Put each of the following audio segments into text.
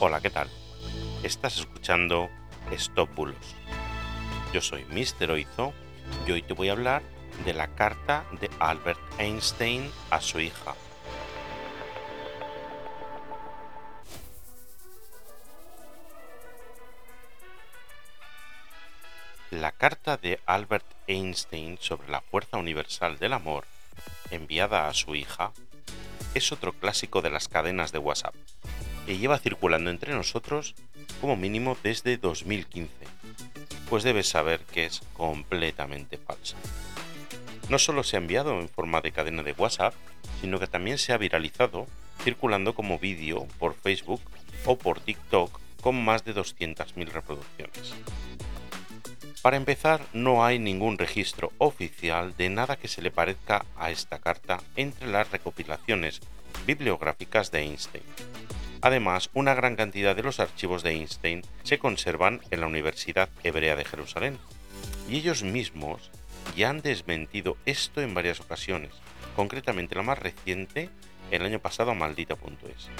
Hola, ¿qué tal? Estás escuchando Stop Bulos. Yo soy Mr. Oizo y hoy te voy a hablar de la carta de Albert Einstein a su hija. La carta de Albert Einstein sobre la fuerza universal del amor, enviada a su hija, es otro clásico de las cadenas de WhatsApp que lleva circulando entre nosotros como mínimo desde 2015, pues debes saber que es completamente falsa. No solo se ha enviado en forma de cadena de WhatsApp, sino que también se ha viralizado circulando como vídeo por Facebook o por TikTok con más de 200.000 reproducciones. Para empezar, no hay ningún registro oficial de nada que se le parezca a esta carta entre las recopilaciones bibliográficas de Einstein. Además, una gran cantidad de los archivos de Einstein se conservan en la Universidad Hebrea de Jerusalén, y ellos mismos ya han desmentido esto en varias ocasiones, concretamente la más reciente el año pasado a maldita.es,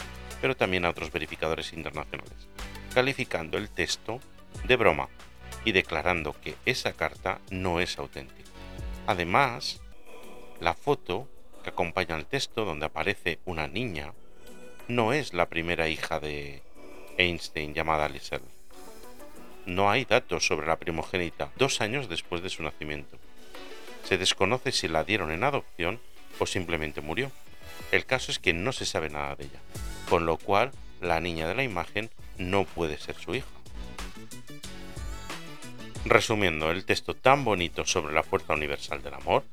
pero también a otros verificadores internacionales, calificando el texto de broma y declarando que esa carta no es auténtica. Además, la foto que acompaña al texto, donde aparece una niña, no es la primera hija de Einstein llamada Lisel. No hay datos sobre la primogénita dos años después de su nacimiento. Se desconoce si la dieron en adopción o simplemente murió. El caso es que no se sabe nada de ella, con lo cual la niña de la imagen no puede ser su hija. Resumiendo, el texto tan bonito sobre la fuerza universal del amor,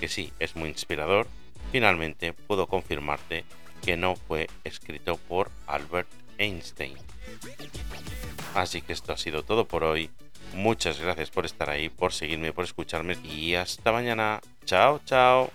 que sí, es muy inspirador, finalmente puedo confirmarte que no fue escrito por Albert Einstein. Así que esto ha sido todo por hoy. Muchas gracias por estar ahí, por seguirme, por escucharme y hasta mañana. Chao, chao.